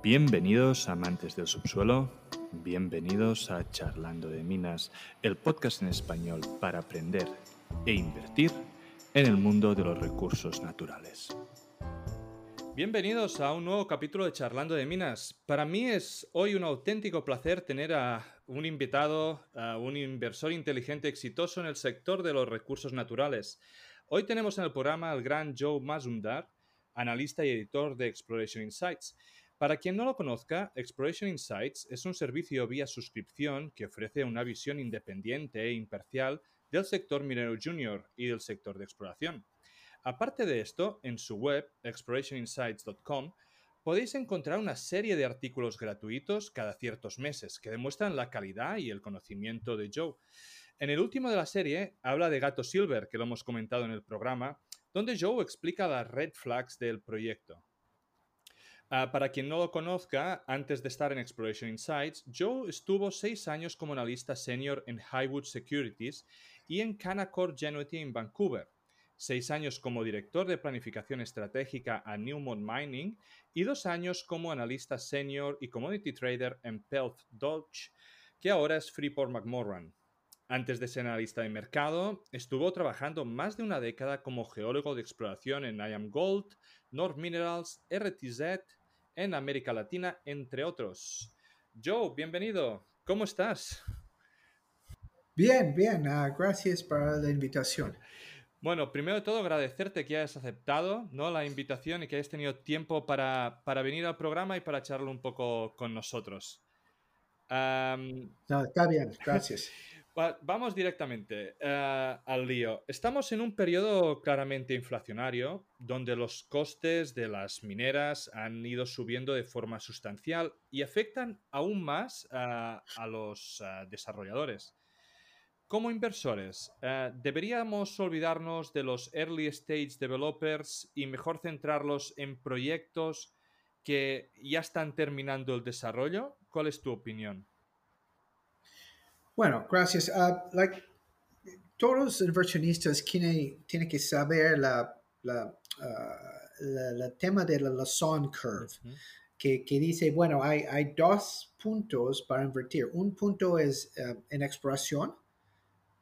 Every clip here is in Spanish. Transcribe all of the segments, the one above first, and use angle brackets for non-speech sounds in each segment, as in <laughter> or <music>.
Bienvenidos amantes del subsuelo, bienvenidos a Charlando de Minas, el podcast en español para aprender e invertir en el mundo de los recursos naturales. Bienvenidos a un nuevo capítulo de Charlando de Minas. Para mí es hoy un auténtico placer tener a un invitado, a un inversor inteligente exitoso en el sector de los recursos naturales. Hoy tenemos en el programa al gran Joe Mazumdar, analista y editor de Exploration Insights. Para quien no lo conozca, Exploration Insights es un servicio vía suscripción que ofrece una visión independiente e imparcial del sector minero junior y del sector de exploración. Aparte de esto, en su web, explorationinsights.com, podéis encontrar una serie de artículos gratuitos cada ciertos meses que demuestran la calidad y el conocimiento de Joe. En el último de la serie habla de Gato Silver, que lo hemos comentado en el programa, donde Joe explica las red flags del proyecto. Ah, para quien no lo conozca, antes de estar en Exploration Insights, Joe estuvo seis años como analista senior en Highwood Securities y en Canaccord Genuity en Vancouver, seis años como director de planificación estratégica a Newmont Mining y dos años como analista senior y commodity trader en Pelth Dodge, que ahora es Freeport McMoran. Antes de ser analista de mercado, estuvo trabajando más de una década como geólogo de exploración en IAM Gold, North Minerals, RTZ, en América Latina, entre otros. Joe, bienvenido. ¿Cómo estás? Bien, bien. Ah, gracias por la invitación. Bueno, primero de todo agradecerte que hayas aceptado ¿no? la invitación y que hayas tenido tiempo para, venir al programa y para charlar un poco con nosotros. no, está bien, gracias. <laughs> Vamos directamente eh, al lío. Estamos en un periodo claramente inflacionario, donde los costes de las mineras han ido subiendo de forma sustancial y afectan aún más a los eh, desarrolladores. Como inversores, eh, ¿deberíamos olvidarnos de los early stage developers y mejor centrarlos en proyectos que ya están terminando el desarrollo? ¿Cuál es tu opinión? Bueno, gracias. Uh, like, todos los inversionistas tienen, que saber la, la, uh, tema de la Lasson Curve, que, que, dice, bueno, hay, hay, dos puntos para invertir. Un punto es uh, en exploración,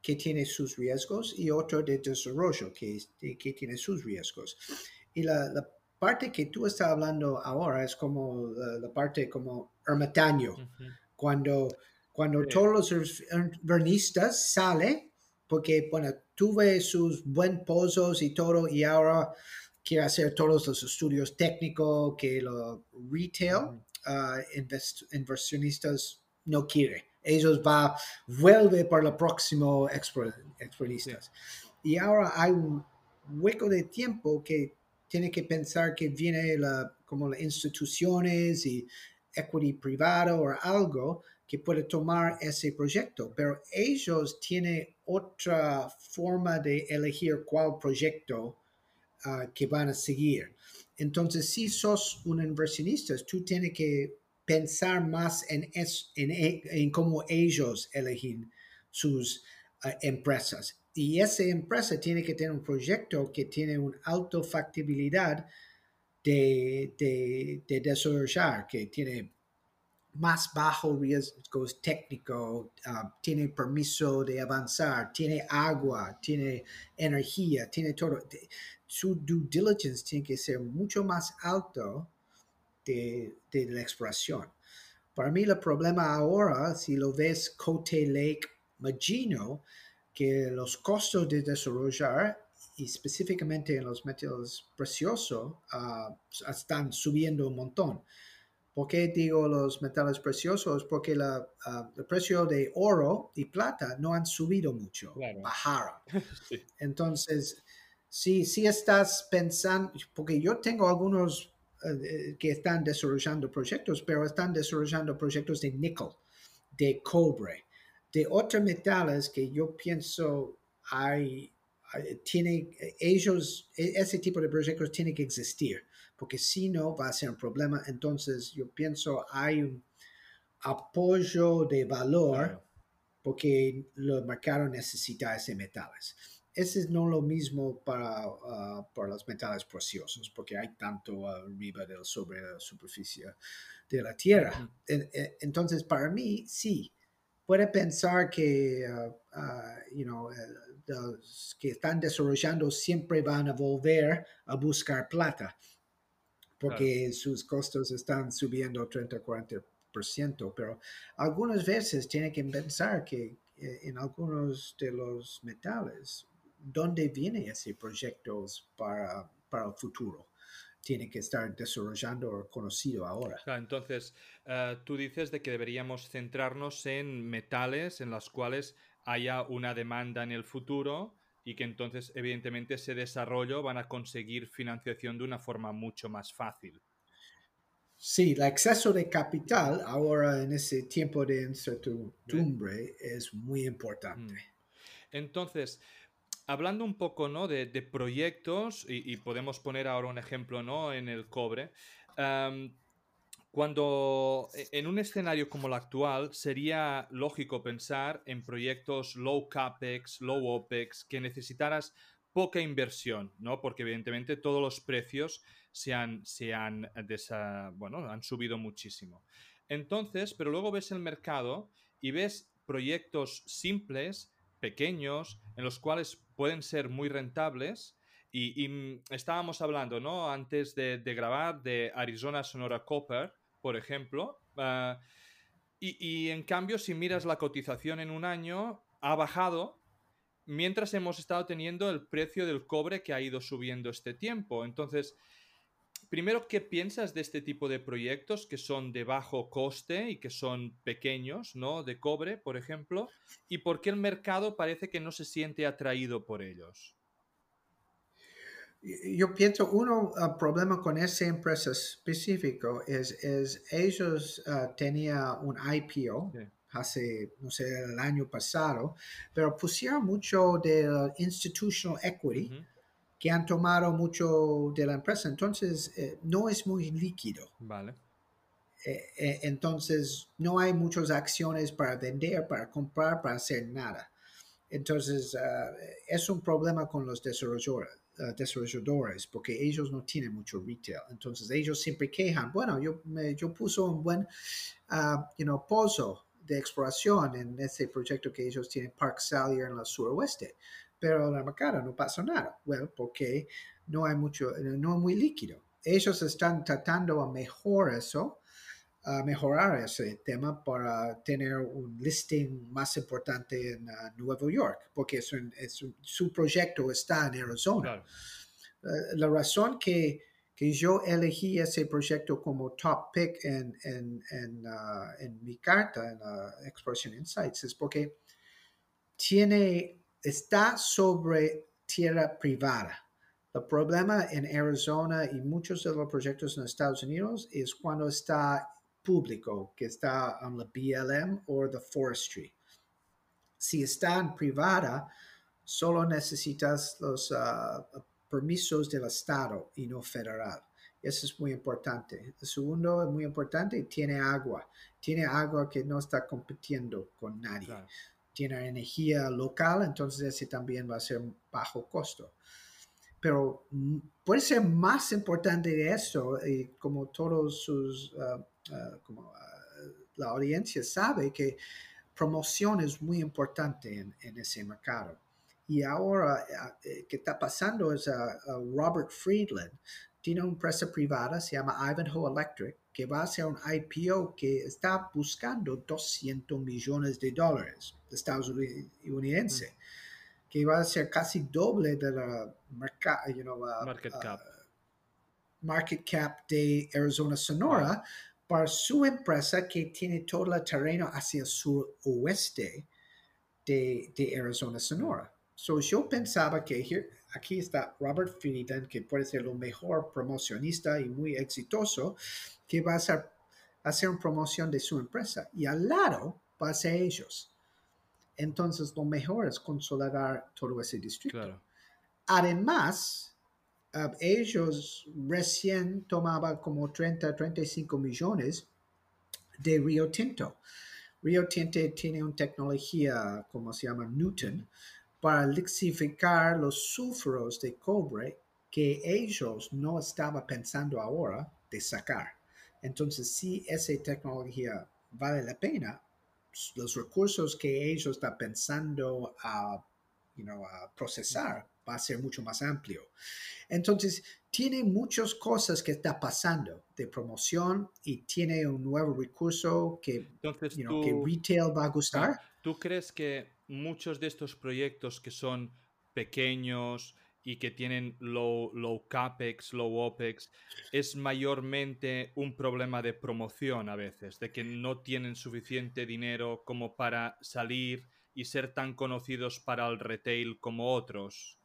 que tiene sus riesgos, y otro de desarrollo, que, que tiene sus riesgos. Y la, la, parte que tú estás hablando ahora es como la, parte como ermitaño, cuando cuando todos los vernistas salen, porque, bueno, tuve sus buen pozos y todo, y ahora quiere hacer todos los estudios técnicos que los retail uh, inversionistas no quiere. Ellos va, vuelve para los próximos expertistas. Y ahora hay un hueco de tiempo que tiene que pensar que viene la, como las instituciones y equity privado o algo que puede tomar ese proyecto, pero ellos tienen otra forma de elegir cuál proyecto ah, que van a seguir. Entonces, si sos un inversionista, tú tienes que pensar más en, en, en cómo ellos eligen sus ah, empresas. Y esa empresa tiene que tener un proyecto que tiene una alta factibilidad de, de, de desarrollar, que tiene más bajo riesgos técnico, ah, tiene permiso de avanzar, tiene agua, tiene energía, tiene todo. Su due diligence tiene que ser mucho más alto de, la exploración. Para mí el problema ahora, si lo ves Cote Lake Magino, que los costos de desarrollar y específicamente en los metales preciosos ah, están subiendo un montón. ¿Por qué digo los metales preciosos? Porque la, ah, el precio de oro y plata no han subido mucho, bajaron. <laughs> Entonces, si, si estás pensando, porque yo tengo algunos eh, que están desarrollando proyectos, pero están desarrollando proyectos de níquel, de cobre, de otros metales que yo pienso hay, tiene, ellos, e, ese tipo de proyectos tiene que existir porque si no va a ser un problema. Entonces yo pienso hay un apoyo de valor porque el mercado necesita ese metales. ese es no lo mismo para, para los metales preciosos, porque hay tanto arriba de sobre la superficie de la Tierra. Entonces, para mí, sí, puede pensar que, you know, los que están desarrollando siempre van a volver a buscar plata, porque sus costos están subiendo 30-40%, pero algunas veces tiene que pensar que eh, en algunos de los metales, ¿dónde viene ese proyecto para, para el futuro? tiene que estar desarrollando o conocido ahora. entonces, eh, tú dices de que deberíamos centrarnos en metales en los cuales haya una demanda en el futuro y que entonces evidentemente ese desarrollo van a conseguir financiación de una forma mucho más fácil. Sí, el exceso de capital ahora en ese tiempo de incertidumbre es muy importante. Mm. Entonces, hablando un poco ¿no? de, proyectos, y, podemos poner ahora un ejemplo ¿no? en el cobre, cuando e, en un escenario como el actual sería lógico pensar en proyectos low capex, low opex, que necesitaras poca inversión, ¿no? Porque evidentemente todos los precios se han, se han, bueno, han subido muchísimo. Entonces, pero luego ves el mercado y ves proyectos simples, pequeños, en los cuales pueden ser muy rentables. Y, mm, estábamos hablando, ¿no? Antes de, de grabar de Arizona Sonora Copper, por ejemplo. Ah, y, en cambio, si miras la cotización en un año, ha bajado mientras hemos estado teniendo el precio del cobre que ha ido subiendo este tiempo. Entonces, primero, ¿qué piensas de este tipo de proyectos que son de bajo coste y que son pequeños, ¿no? De cobre, por ejemplo. ¿Y por qué el mercado parece que no se siente atraído por ellos? Yo pienso, uno uh, problema con esa empresa específico es, es ellos uh, tenían un IPO hace, no sé, el año pasado, pero pusieron mucho de institutional equity que han tomado mucho de la empresa, entonces eh, no es muy líquido. Vale. Eh, eh, entonces no hay muchas acciones para vender, para comprar, para hacer nada. Entonces uh, es un problema con los desarrolladores desarrolladores porque ellos no tienen mucho retail. Entonces ellos siempre quejan, bueno, yo, me, yo puse un buen, uh, you know, pozo de exploración en ese proyecto que ellos tienen, Park Salyer en la suroeste, pero en la mercado no pasa nada. Bueno, porque no hay mucho, no es muy líquido. Ellos están tratando a mejorar eso mejorar ese tema para tener un listing más importante en uh, Nueva York, porque es su proyecto está en Arizona. Uh, la razón que, que, yo elegí ese proyecto como top pick en, en, en, uh, en mi carta, en Exploration Insights, es porque tiene, está sobre tierra privada. El problema en Arizona y muchos de los proyectos en Estados Unidos es cuando está público que está en la BLM o the forestry. Si está en privada, solo necesitas los uh, permisos del Estado y no federal. Eso es muy importante. El segundo es muy importante, tiene agua. Tiene agua que no está compitiendo con nadie. Tiene energía local, entonces ese también va a ser bajo costo. Pero mm, puede ser más importante de eso, y como todos sus uh, Ah, como ah, la audiencia sabe que promoción es muy importante en, ese mercado. Y ahora, ah, eh, ¿qué está pasando? Es Robert Friedland tiene una empresa privada, se llama Ivanhoe Electric, que va a hacer un IPO que está buscando 200 millones de dólares de Estados Unidos, que va a ser casi doble de la market cap. market cap de Arizona Sonora, para su empresa que tiene todo el terreno hacia el suroeste de, de Arizona, Sonora. So, yo pensaba que aquí está Robert Friedland, que puede ser lo mejor promocionista y muy exitoso, que va a hacer, hacer una promoción de su empresa. Y al lado va a ser ellos. Entonces, lo mejor es consolidar todo ese distrito. Además, ellos recién tomaban como 30, 35 millones de Rio Tinto. Rio Tinto tiene una tecnología, como se llama Newton, para lixificar los sulfuros de cobre que ellos no estaban pensando ahora de sacar. Entonces, si esa tecnología vale la pena, los recursos que ellos están pensando a, procesar va a ser mucho más amplio. Entonces, tiene muchas cosas que está pasando de promoción y tiene un nuevo recurso que, que retail va a gustar. ¿Tú crees que muchos de estos proyectos que son pequeños y que tienen low, low capex, low opex, es mayormente un problema de promoción a veces, de que no tienen suficiente dinero como para salir y ser tan conocidos para el retail como otros?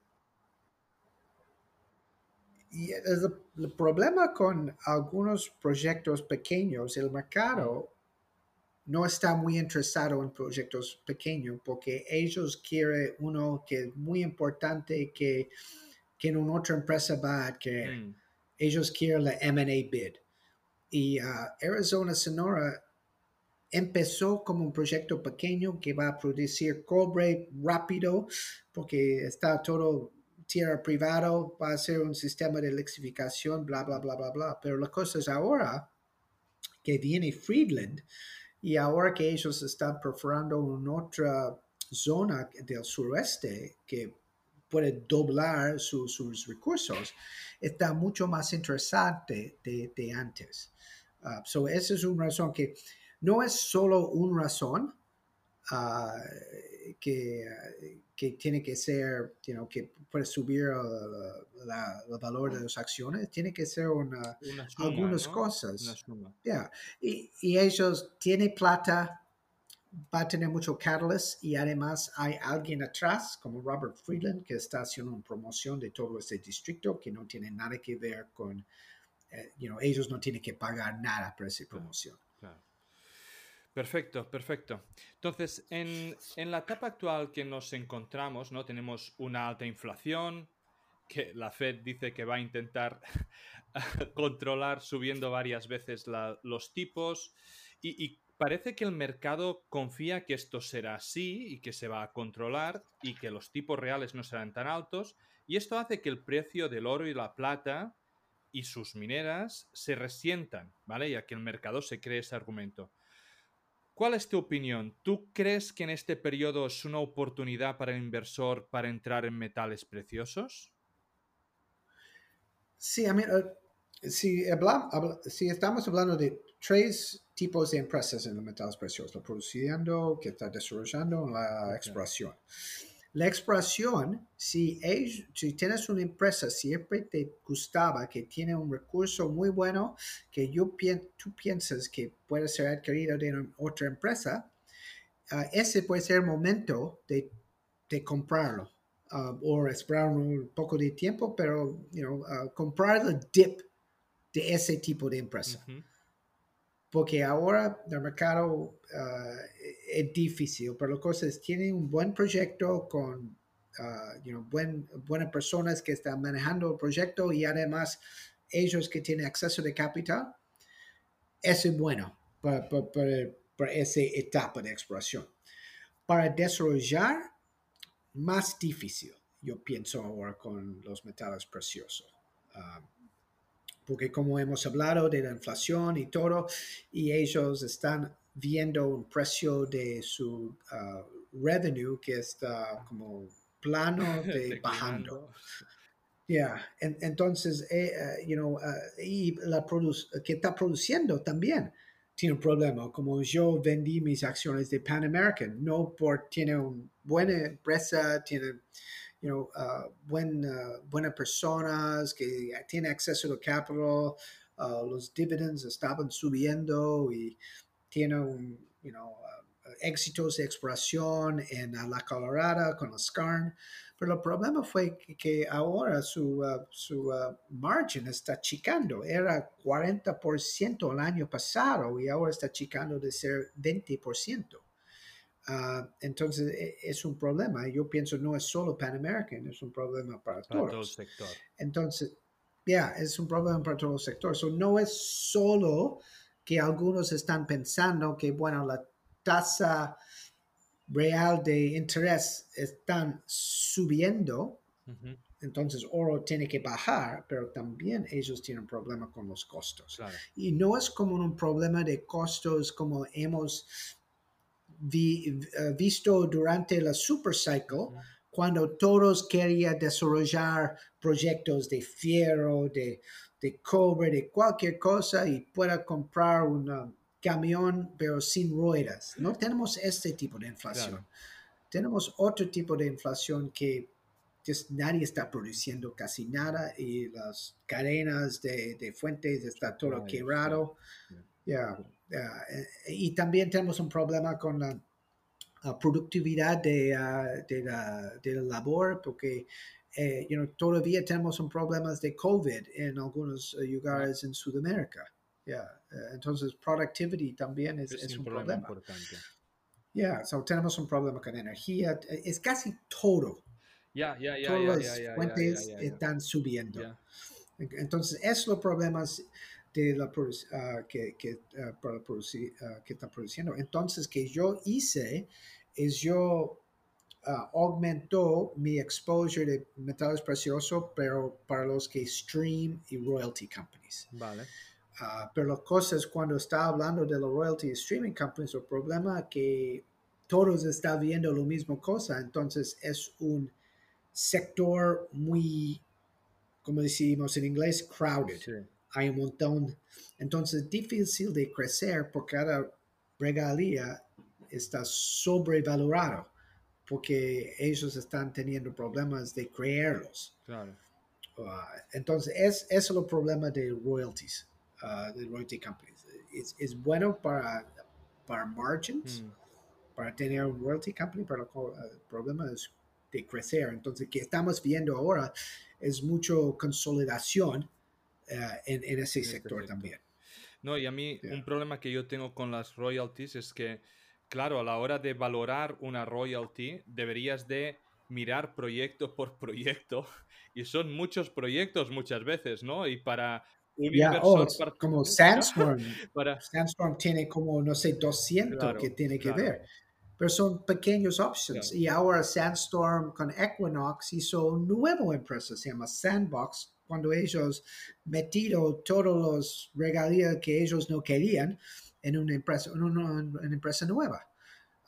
Y el, problema con algunos proyectos pequeños, el mercado no está muy interesado en proyectos pequeños porque ellos quieren uno que es muy importante que, que en una otra empresa va a adquirir. Mm. Ellos quieren la M&A bid. Y uh, Arizona Sonora empezó como un proyecto pequeño que va a producir cobre rápido porque está todo tierra privado, va a ser un sistema de electrificación, bla, bla, bla, bla, bla. Pero la cosa es ahora que viene Friedland y ahora que ellos están perforando en otra zona del sureste que puede doblar sus recursos, está mucho más interesante de, antes. Uh, so esa es una razón que no es solo una razón uh, que, que, tiene que ser, you que puede subir el valor de las acciones, tiene que ser una, algunas cosas. Y, y, ellos tienen plata, va a tener mucho catalyst y además hay alguien atrás, como Robert Friedland, que está haciendo una promoción de todo ese distrito que no tiene nada que ver con, eh, you know, ellos no tienen que pagar nada por esa promoción. Perfecto, perfecto. Entonces, en, la etapa actual que nos encontramos, ¿no? Tenemos una alta inflación, que la Fed dice que va a intentar <laughs> controlar subiendo varias veces los tipos y, parece que el mercado confía que esto será así y que se va a controlar y que los tipos reales no serán tan altos y esto hace que el precio del oro y la plata y sus mineras se resientan, ¿vale? Ya que el mercado se cree ese argumento. ¿Cuál es tu opinión? ¿Tú crees que en este periodo es una oportunidad para el inversor para entrar en metales preciosos? Sí, a mí, eh, si, si, estamos hablando de tres tipos de empresas en los metales preciosos, produciendo, que está desarrollando, la exploración. La exploración, si, si tienes una empresa, siempre te gustaba que tiene un recurso muy bueno, que yo tú piensas que puede ser adquirido de otra empresa, ah, ese puede ser el momento de, comprarlo. Uh, o esperar un poco de tiempo, pero uh, comprar el dip de ese tipo de empresa porque ahora el mercado ah, es difícil, pero cosas tienen un buen proyecto con uh, buen, buenas personas que están manejando el proyecto y además ellos que tienen acceso de capital, eso es bueno para, para, esa etapa de exploración. Para desarrollar, más difícil, yo pienso ahora con los metales preciosos. Ah, porque como hemos hablado de la inflación y todo, y ellos están viendo un precio de su uh, revenue que está como plano <laughs> de bajando. Yeah. entonces, eh, uh, you know, uh, y la que está produciendo también tiene un problema. Como yo vendí mis acciones de Pan American, no por tiene una buena empresa, tiene you know, uh, buen, uh, buenas personas que tienen acceso al capital, uh, los dividends estaban subiendo y tiene un, you know, éxitos de exploración en la Colorada con los Skarn. Pero el problema fue que, ahora su, su margen está chicando. Era 40% el año pasado y ahora está chicando de ser 20%. Ah, entonces e, es un problema. Yo pienso no es solo Pan American, es un problema para, todos. todo el sector. Entonces, ya, es un problema para todo el sector. So, no es solo que algunos están pensando que, bueno, la tasa real de interés están subiendo, entonces oro tiene que bajar, pero también ellos tienen problema con los costos. Y no es como un problema de costos como hemos eh, visto durante la super cycle, cuando todos querían desarrollar proyectos de fierro, de, de cobre, de cualquier cosa y pueda comprar un camión pero sin ruedas. No tenemos este tipo de inflación. Tenemos otro tipo de inflación que nadie está produciendo casi nada y las cadenas de, de fuentes está todo quebrado. Eh, y también tenemos un problema con la, productividad de, uh, de, la, de, la, labor porque eh, you know, todavía tenemos un problemas de COVID en algunos eh, lugares en Sudamérica. Yeah. entonces, productivity también es, es, un, problema. Importante. Yeah, so tenemos un problema con energía. Es casi todo. Ya, ya, ya. Todas las fuentes están subiendo. Entonces, esos problemas de la uh, que, que, uh, para producir, uh, que están produciendo. Entonces, que yo hice es yo aumentó mi exposure de metales preciosos, pero para los que stream y royalty companies. Vale. pero la cosa es cuando está hablando de los royalty y streaming companies, el problema es que todos están viendo lo mismo cosa, entonces es un sector muy, como decimos en inglés, crowded hay un montón. Entonces, difícil de crecer porque cada regalía está sobrevalorado porque ellos están teniendo problemas de creerlos. Claro. Uh, entonces, es, es el problema de royalties, uh, de royalty companies. Es, es bueno para, para margins, mm. para tener un royalty company, pero uh, el problema es de crecer. Entonces, que estamos viendo ahora es mucho consolidación eh, en, ese este sector también. No, y a mí un problema que yo tengo con las royalties es que, claro, a la hora de valorar una royalty, deberías de mirar proyecto por <laughs> proyecto y son muchos proyectos muchas veces, ¿no? Y para un inversor oh, como <laughs> Sandstorm. para... Sandstorm tiene como, no sé, 200 que tiene que ver. Pero son pequeños options. Y ahora Sandstorm con Equinox hizo un nuevo empresa, se llama Sandbox, cuando ellos metieron todos los regalías que ellos no querían en una empresa, en una, empresa nueva.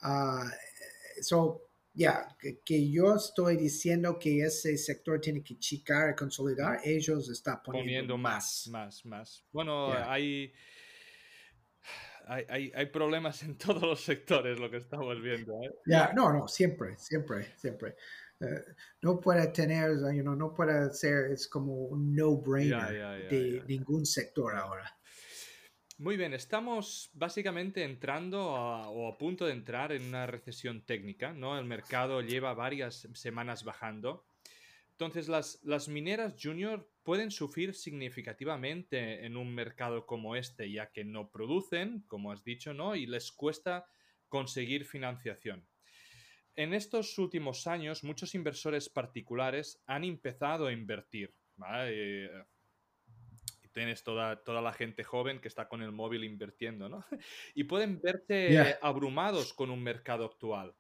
Uh, so, ya, que, yo estoy diciendo que ese sector tiene que chicar y consolidar, ellos están poniendo, más, más, más. Bueno, hay, hay, hay, problemas en <laughs> todos los sectores, lo que estamos viendo. ¿eh? Ya, no, no, siempre, siempre, siempre. No puede tener, you know, no puede ser, es como un no-brainer de ningún sector ahora. Muy bien, estamos básicamente entrando o a punto de entrar en una recesión técnica, ¿no? El mercado lleva varias semanas bajando. Entonces, las, las mineras junior pueden sufrir significativamente en un mercado como este, ya que no producen, como has dicho, ¿no? Y les cuesta conseguir financiación. En estos últimos años, muchos inversores particulares han empezado a invertir. ¿vale? Y tienes toda, toda la gente joven que está con el móvil invirtiendo, ¿no? <laughs> Y pueden verse abrumados con un mercado actual.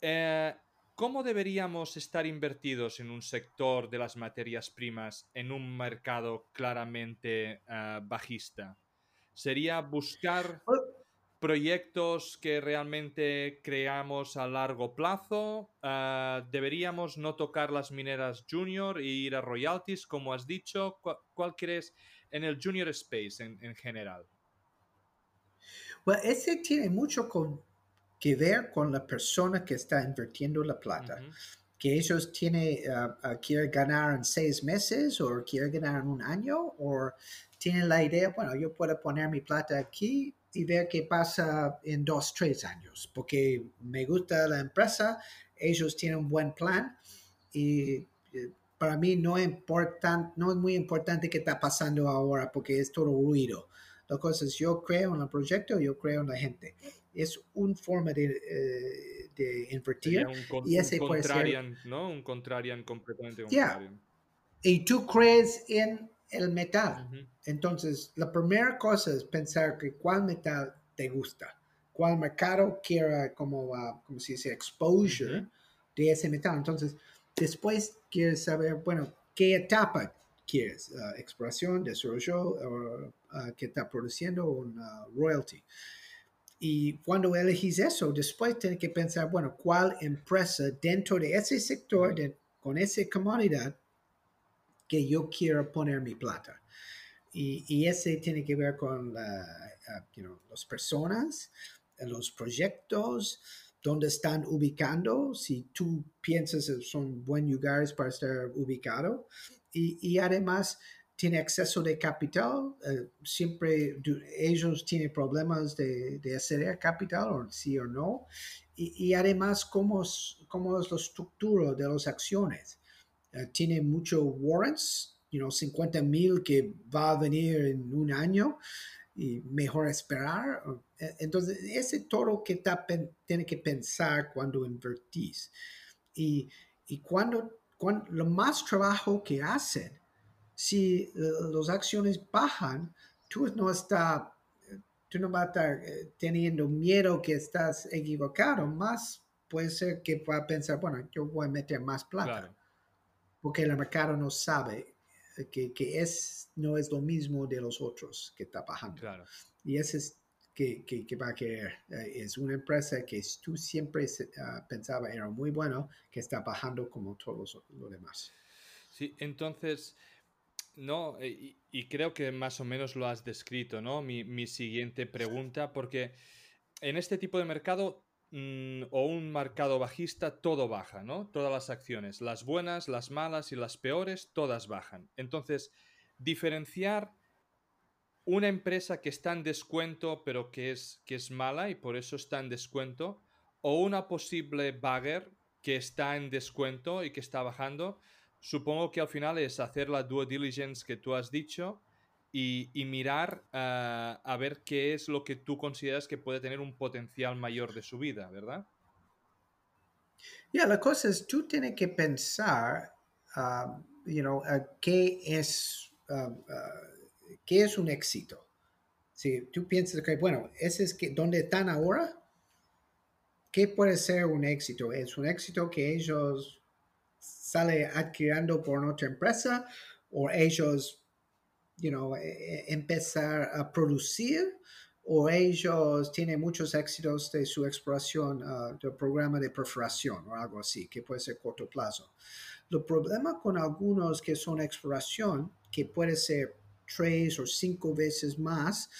Eh, ¿Cómo deberíamos estar invertidos en un sector de las materias primas en un mercado claramente eh, bajista? ¿Sería buscar proyectos que realmente creamos a largo plazo. Ah, deberíamos no tocar las mineras junior e ir a royalties, como has dicho. ¿Cuál, crees en el junior space en, general? Bueno, ese tiene mucho que ver con la persona que está invirtiendo la plata. Que ellos tienen, ah, ah, quieren ganar en seis meses o quieren ganar en un año o tienen la idea, bueno, yo puedo poner mi plata aquí y ver qué pasa en dos, tres años, porque me gusta la empresa, ellos tienen un buen plan y eh, para mí no, importan, no es muy importante qué está pasando ahora porque es todo ruido. La cosa es, yo creo en el proyecto, yo creo en la gente. Es una forma de, eh, de invertir. y ese un contrarian, ¿no? Un contrarian completamente contrarian. Y tú crees en el metal. Entonces, la primera cosa es pensar que cuál metal te gusta, cuál mercado quiera, como, uh, como se dice, exposure de ese metal. Entonces, después quieres saber, bueno, qué etapa quieres, uh, exploración, desarrollo, o uh, que está produciendo un royalty. Y cuando elegís eso, después tienes que pensar, bueno, cuál empresa dentro de ese sector, de, con esa comunidad, que yo quiero poner mi plata. Y, y ese tiene que ver con la, las personas, los proyectos, dónde están ubicando, si tú piensas que son buenos lugares para estar ubicado. Y, y además tiene acceso de capital, eh, siempre ellos tienen problemas de, de acceder capital, o sí o no. Y, y además, ¿cómo es, cómo es la estructura de las acciones. Uh, tiene muchos warrants, you know, 50 mil que va a venir en un año y mejor esperar. E, entonces, ese todo que está, tiene que pensar cuando invertís. Y, y cuando, cuando, lo más trabajo que hacen, si las acciones bajan, tú no estás tú no vas a estar eh, teniendo miedo que estás equivocado, más puede ser que va a pensar, bueno, yo voy a meter más plata. Porque el mercado no sabe que, que, es, no es lo mismo de los otros que está bajando. Claro. Y ese es que, que, va a querer. Eh, es una empresa que tú siempre uh, pensaba era muy bueno, que está bajando como todos los demás. Sí, entonces, no, eh, y, y, creo que más o menos lo has descrito, ¿no? Mi, mi siguiente pregunta, porque en este tipo de mercado Mm, o un mercado bajista, todo baja, ¿no? Todas las acciones, las buenas, las malas y las peores, todas bajan. Entonces, diferenciar una empresa que está en descuento pero que es, que es mala y por eso está en descuento, o una posible bagger que está en descuento y que está bajando, supongo que al final es hacer la due diligence que tú has dicho y, mirar ah, a ver qué es lo que tú consideras que puede tener un potencial mayor de su vida, ¿verdad? Ya, la cosa es, tú tienes que pensar, um, you know, qué es, uh, qué es un éxito. Si tú piensas que, bueno, ese es que, ¿dónde están ahora? ¿Qué puede ser un éxito? ¿Es un éxito que ellos salen adquiriendo por otra empresa o ellos you know, e, e, empezar a producir o ellos tienen muchos éxitos de su exploración uh, del programa de perforación o algo así, que puede ser corto plazo. El problema con algunos que son exploración, que puede ser tres o cinco veces más,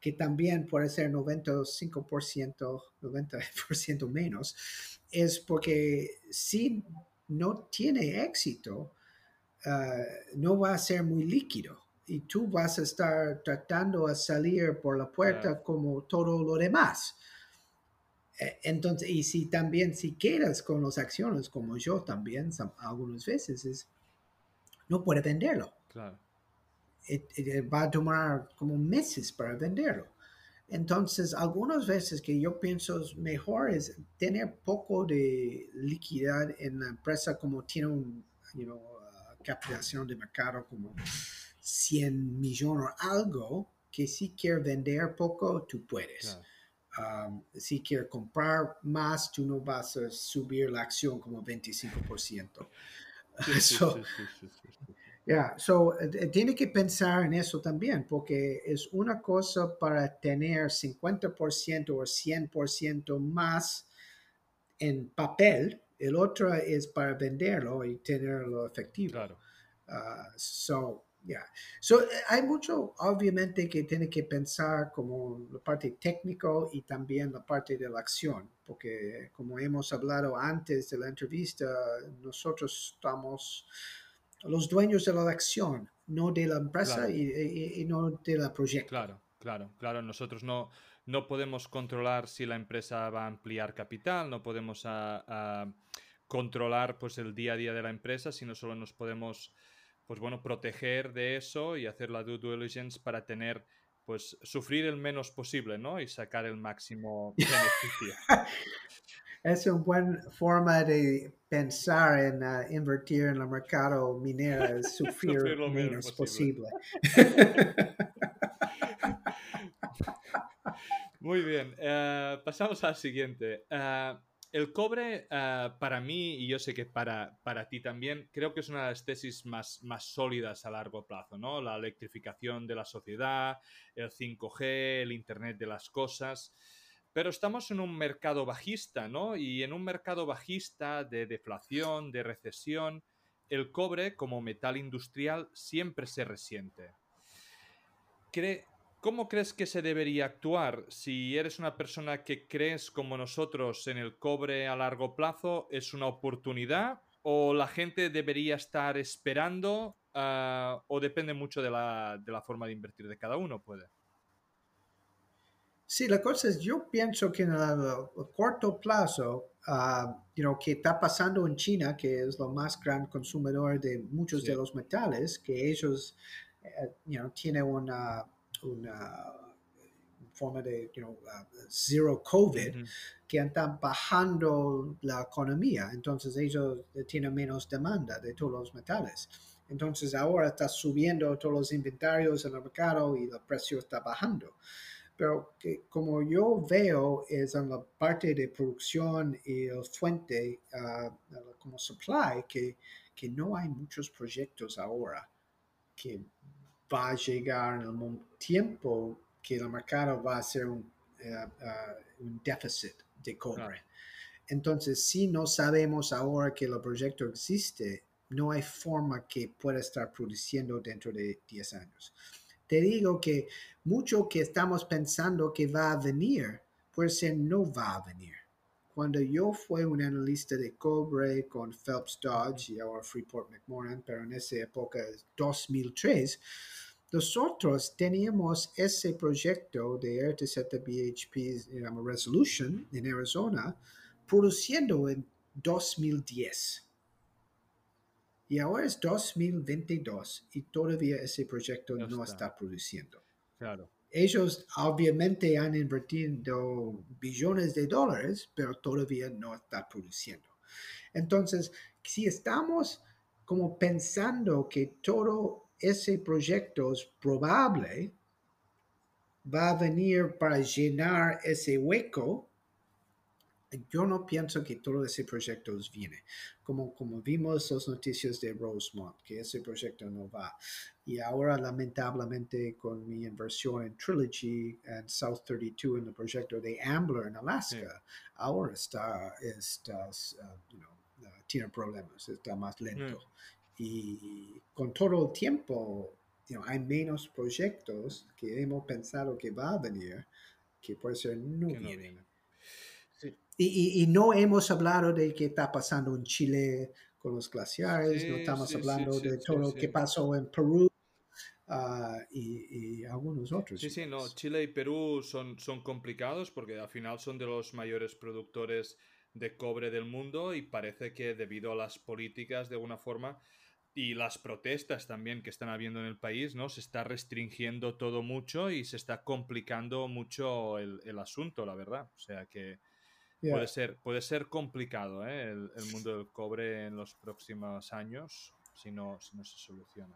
que también puede ser 95%, 90% menos, es porque si no tiene éxito, uh, no va a ser muy líquido y tú vas a estar tratando de salir por la puerta como todo lo demás. E, entonces, y si también si quedas con las acciones, como yo también algunas veces, es, no puede venderlo. Claro. va a tomar como meses para venderlo. Entonces, algunas veces que yo pienso mejor es tener poco de liquidez en la empresa como tiene un, you know, capitalización de mercado como 100 millones o algo, que si quieres vender poco, tú puedes. Um, si quieres comprar más, tú no vas a subir la acción como 25%. <laughs> so, yeah, so, eh, tiene que pensar en eso también, porque es una cosa para tener 50% o 100% más en papel, el otro es para venderlo y tenerlo efectivo. Claro. Uh, so, ya, so, eh, hay mucho, obviamente, que tiene que pensar como la parte técnico y también la parte de la acción, porque como hemos hablado antes de la entrevista, nosotros estamos los dueños de la acción, no de la empresa y, no de la proyecto. Claro, claro, claro. Nosotros no, no podemos controlar si la empresa va a ampliar capital, no podemos a, a controlar pues, el día a día de la empresa, sino solo nos podemos pues bueno, proteger de eso y hacer la due diligence para tener, pues, sufrir el menos posible, ¿no? Y sacar el máximo <laughs> beneficio. es una buena forma de pensar en uh, invertir en el mercado minero, <laughs> sufrir, sufrir lo menos, posible. <laughs> Muy bien. Eh, pasamos al siguiente. Ah, el cobre, ah, para mí, y yo sé que para, para ti también, creo que es una de las tesis más, más sólidas a largo plazo, ¿no? La electrificación de la sociedad, el 5G, el Internet de las cosas. Pero estamos en un mercado bajista, ¿no? Y en un mercado bajista de deflación, de recesión, el cobre como metal industrial siempre se resiente. ¿Cómo crees que se debería actuar? Si eres una persona que crees como nosotros en el cobre a largo plazo, ¿es una oportunidad o la gente debería estar esperando ah, o depende mucho de la, de la forma de invertir de cada uno? Puede. Sí, la cosa es, yo pienso que en el, corto plazo, uh, you que está pasando en China, que es lo más gran consumidor de muchos de los metales, que ellos, uh, you know, tienen una, una forma de, you know, uh, zero COVID, que están bajando la economía, entonces ellos tienen menos demanda de todos los metales. Entonces ahora está subiendo todos los inventarios en el mercado y el precio está bajando. Pero que como yo veo es en la parte de producción y el fuente ah, como supply que, que no hay muchos proyectos ahora que va a llegar en el tiempo que el mercado va a ser un, eh, ah, un déficit de cobre. Entonces, si no sabemos ahora que el proyecto existe, no hay forma que pueda estar produciendo dentro de 10 años te digo que mucho que estamos pensando que va a venir, puede ser no va a venir. Cuando yo fui un analista de cobre con Phelps Dodge y ahora Freeport McMoran, pero en esa época 2003, nosotros teníamos ese proyecto de RTZ BHP Resolution en Arizona produciendo en 2010. Y ahora es 2022 y todavía ese proyecto no, está. produciendo. Claro. Ellos obviamente han invertido billones de dólares, pero todavía no está produciendo. Entonces, si estamos como pensando que todo ese proyecto es probable, va a venir para llenar ese hueco, yo no pienso que todo ese proyecto viene. Como, como vimos las noticias de Rosemont, que ese proyecto no va. Y ahora, lamentablemente, con mi inversión en Trilogy en South 32, en el proyecto de Ambler en Alaska, ahora está, está uh, uh, tiene problemas, está más lento. Mm. Y con todo el tiempo, hay menos proyectos que hemos pensado que va a venir, que puede ser no, vienen. Y, no hemos hablado de qué está pasando en Chile con los glaciares, no estamos hablando de todo lo que pasó en Perú ah, y, algunos otros. Sí, sí, no, Chile y Perú son, son complicados porque al final son de los mayores productores de cobre del mundo y parece que debido a las políticas de alguna forma y las protestas también que están habiendo en el país, ¿no? Se está restringiendo todo mucho y se está complicando mucho el, el asunto, la verdad. O sea que Puede, ser, puede ser complicado ¿eh? el, mundo del cobre en los próximos años si no, si no se soluciona.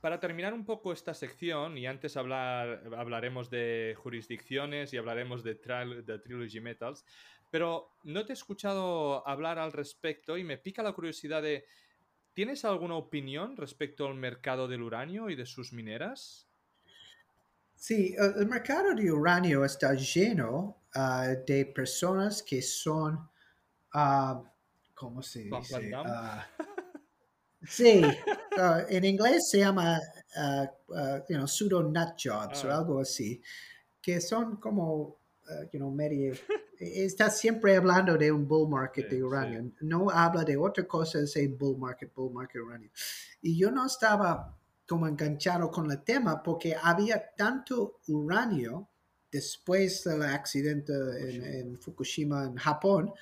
para terminar un poco esta sección, y antes hablar, hablaremos de jurisdicciones y hablaremos de, de Trilogy Metals, pero no te he escuchado hablar al respecto y me pica la curiosidad de, ¿tienes alguna opinión respecto al mercado del uranio y de sus mineras? Sí, el mercado de uranio está lleno Ah, de personas que son, uh, ¿cómo se dice? Uh, sí, en inglés se llama, you know, pseudo nut jobs o algo así, que son como, you know, medio, está siempre hablando de un bull market de uranio, no habla de otra cosa, es bull market, bull market uranio. Y yo no estaba como enganchado con el tema porque había tanto uranio después del accidente en, Fukushima, en Japón,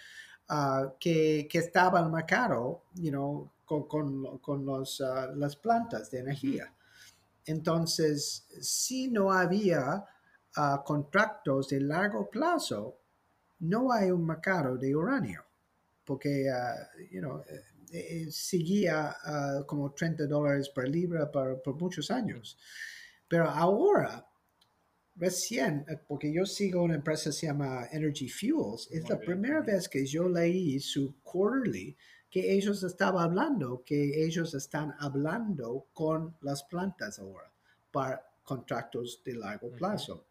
ah, que, que, estaba el mercado you know, con, con, con los, ah, las plantas de energía. Entonces, si no había uh, contratos de largo plazo, no hay un mercado de uranio, porque you know, eh, eh, seguía como 30 dólares por libra por, por muchos años. Pero ahora recién, eh, porque yo sigo una empresa que se llama Energy Fuels, es la primera vez que yo leí su quarterly que ellos estaban hablando, que ellos están hablando con las plantas ahora para contratos de largo plazo.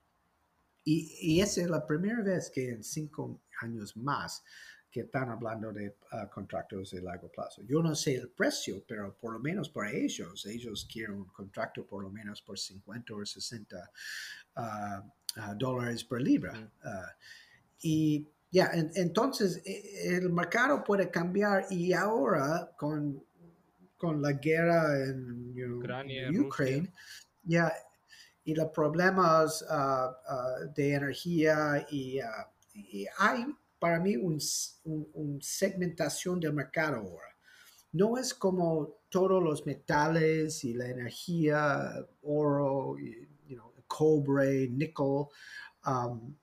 Y, y, esa es la primera vez que en cinco años más que están hablando de ah, contratos de largo plazo. Yo no sé el precio, pero por lo menos para ellos, ellos quieren un contrato por lo menos por 50 o 60 ah, ah, dólares por libra. y ya, entonces e, el mercado puede cambiar y ahora con, con la guerra en Ucrania, Ucrania, ya, y los problemas de energía y, y hay para mí un, segmentación del mercado ahora. No es como todos los metales y la energía, oro, y, cobre, nickel, um,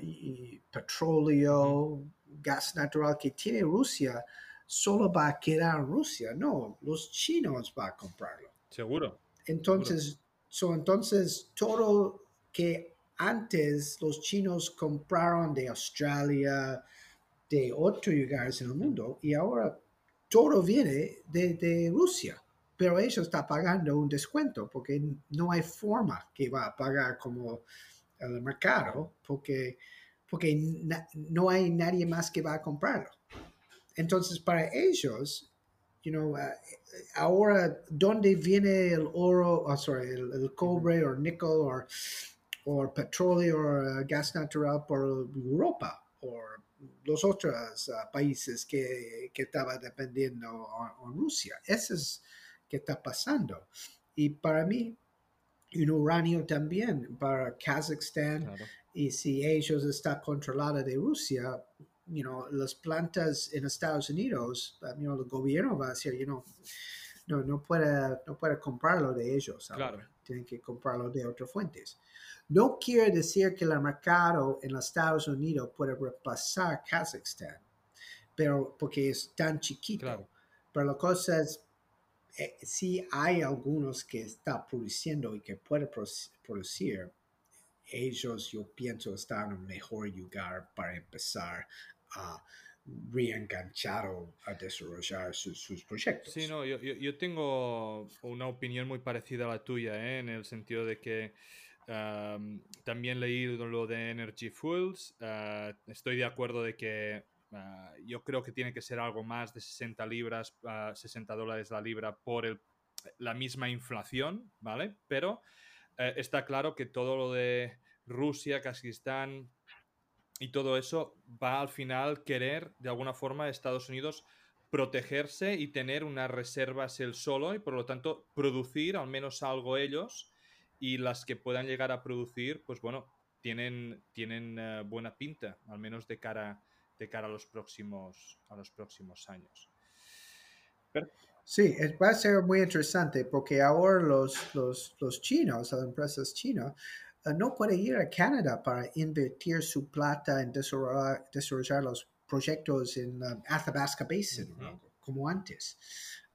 y petróleo, gas natural que tiene Rusia, solo va a quedar en Rusia. No, los chinos van a comprarlo. Seguro. Entonces, entonces todo que antes los chinos compraron de Australia, de otros lugares en el mundo, y ahora todo viene de, Rusia, pero ellos están pagando un descuento porque no hay forma que va a pagar como el mercado, porque, porque no hay nadie más que va a comprarlo. Entonces, para ellos, you know, uh, ahora, ¿dónde viene el oro, oh, sorry, el, cobre o nickel o o petróleo o uh, gas natural por Europa o los otros uh, países que, que estaban dependiendo de Rusia. Eso es que está pasando. Y para mí, un uranio también para Kazajstán. Y si ellos están controlados de Rusia, you know, las plantas en Estados Unidos, you know, el gobierno va a decir, you know, no, no puede, no puede comprarlo de ellos. Tienen que comprarlo de otras fuentes. No quiere decir que el mercado en los Estados Unidos puede repasar Kazajstán, pero porque es tan chiquito. Pero la cosa es, eh, si hay algunos que están produciendo y que pueden producir, ellos yo pienso están en un mejor lugar para empezar a reenganchar o a desarrollar sus, proyectos. Sí, no, yo, yo, tengo una opinión muy parecida a la tuya, ¿eh? en el sentido de que también leí lo de Energy Fuels. Ah, estoy de acuerdo de que ah, yo creo que tiene que ser algo más de 60 libras, 60 ah, dólares la libra por el, la misma inflación, ¿vale? Pero eh, está claro que todo lo de Rusia, Kazajistán y todo eso va al final querer de alguna forma Estados Unidos protegerse y tener unas reservas él solo y por lo tanto producir al menos algo ellos y las que puedan llegar a producir, pues bueno, tienen, tienen eh, buena pinta, al menos de cara, de cara a, los próximos, a los próximos años. Sí, va a ser muy interesante porque ahora los, los, los chinos, las empresas chinas, no pueden ir a Canadá para invertir su plata en desarrollar, los proyectos en um, Athabasca Basin, como antes.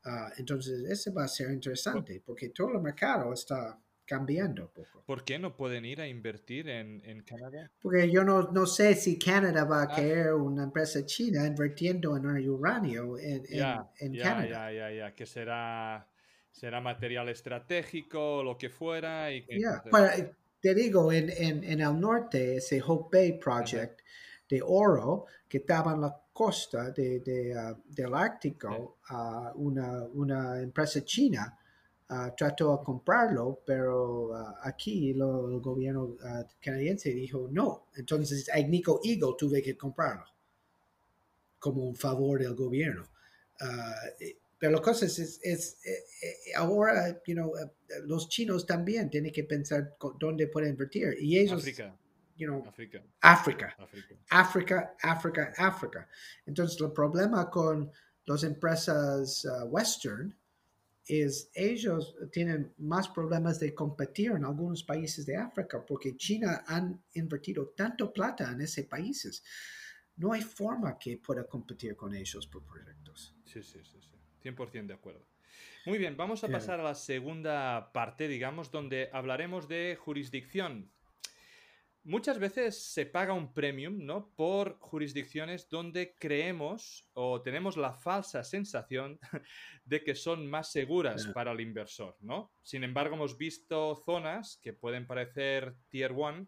Ah, entonces, eso va a ser interesante porque todo el mercado está cambiando poco. ¿Por qué no pueden ir a invertir en, en Canadá? Porque yo no, no, sé si Canadá va a ah. querer una empresa china invirtiendo en uranio en, en, Canadá. Ya, ya, ya, que será, será material estratégico, lo que fuera. Y te digo, en, en, en, el norte, ese Hope Bay Project de oro que estaba en la costa de, de, uh, del Ártico, uh, una, una empresa china uh, trató de comprarlo, pero uh, aquí lo, el gobierno uh, canadiense dijo no. Entonces, Agnico Eagle tuve que comprarlo como un favor del gobierno. Pero la cosa es, es, eh, eh, ahora, you know, los chinos también tienen que pensar dónde pueden invertir. Y ellos... África. You know, África. África. África, África, África. Entonces, el problema con las empresas western es ellos tienen más problemas de competir en algunos países de África porque China han invertido tanto plata en esos países. No hay forma que pueda competir con ellos por proyectos. Sí, sí, sí, sí. 100% de acuerdo. Muy bien, vamos a pasar a la segunda parte, digamos, donde hablaremos de jurisdicción. muchas veces se paga un premium, ¿no? Por jurisdicciones donde creemos o tenemos la falsa sensación <laughs> de que son más seguras para el inversor, ¿no? Sin embargo, hemos visto zonas que pueden parecer tier one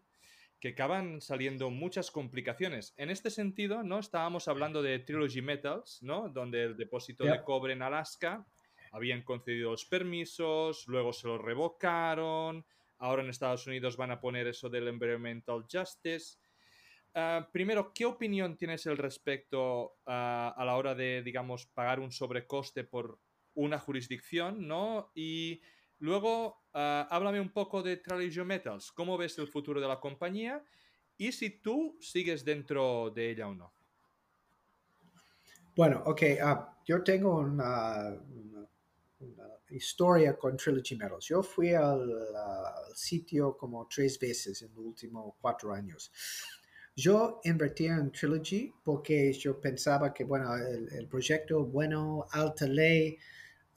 que acaban saliendo muchas complicaciones. En este sentido, ¿no? Estábamos hablando de Trilogy Metals, ¿no? Donde el depósito de cobre en Alaska habían concedido los permisos, luego se los revocaron, ahora en Estados Unidos van a poner eso del Environmental Justice. Ah, primero, ¿qué opinión tienes al respecto ah, a la hora de, digamos, pagar un sobrecoste por una jurisdicción, ¿no? Y Luego, ah, háblame un poco de Trilogy Metals. ¿Cómo ves el futuro de la compañía? Y si tú sigues dentro de ella o no. Bueno, ok. Ah, yo tengo una, historia con Trilogy Metals. Yo fui al, sitio como tres veces en los últimos cuatro años. Yo invertí en Trilogy porque yo pensaba que, bueno, el, el proyecto, bueno, alta ley,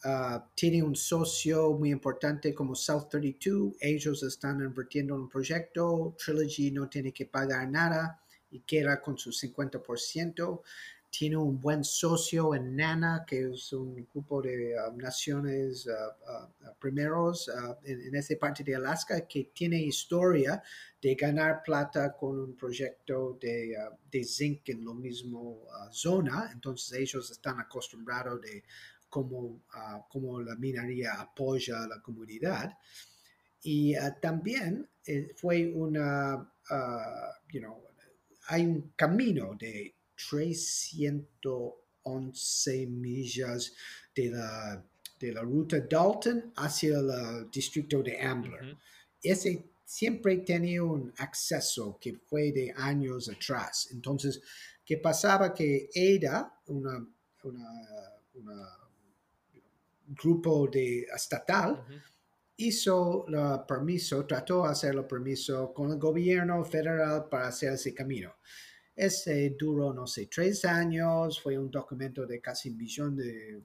Ah, tiene un socio muy importante como South 32. Ellos están invirtiendo en un proyecto. Trilogy no tiene que pagar nada y queda con su 50%. Tiene un buen socio en NANA, que es un grupo de ah, naciones ah, primeros en, en, esa parte de Alaska, que tiene historia de ganar plata con un proyecto de, de zinc en la misma zona. Entonces ellos están acostumbrados de como, ah, como la minería apoya a la comunidad. Y ah, también eh, fue una, uh, you know, hay un camino de 311 millas de la, de la ruta Dalton hacia el distrito de Ambler. Ese siempre tenía un acceso que fue de años atrás. Entonces, ¿qué pasaba? Que EDA, una, una, una grupo de estatal, hizo el permiso, trató de hacer el permiso con el gobierno federal para hacer ese camino. Ese duró, no sé, tres años, fue un documento de casi un millón de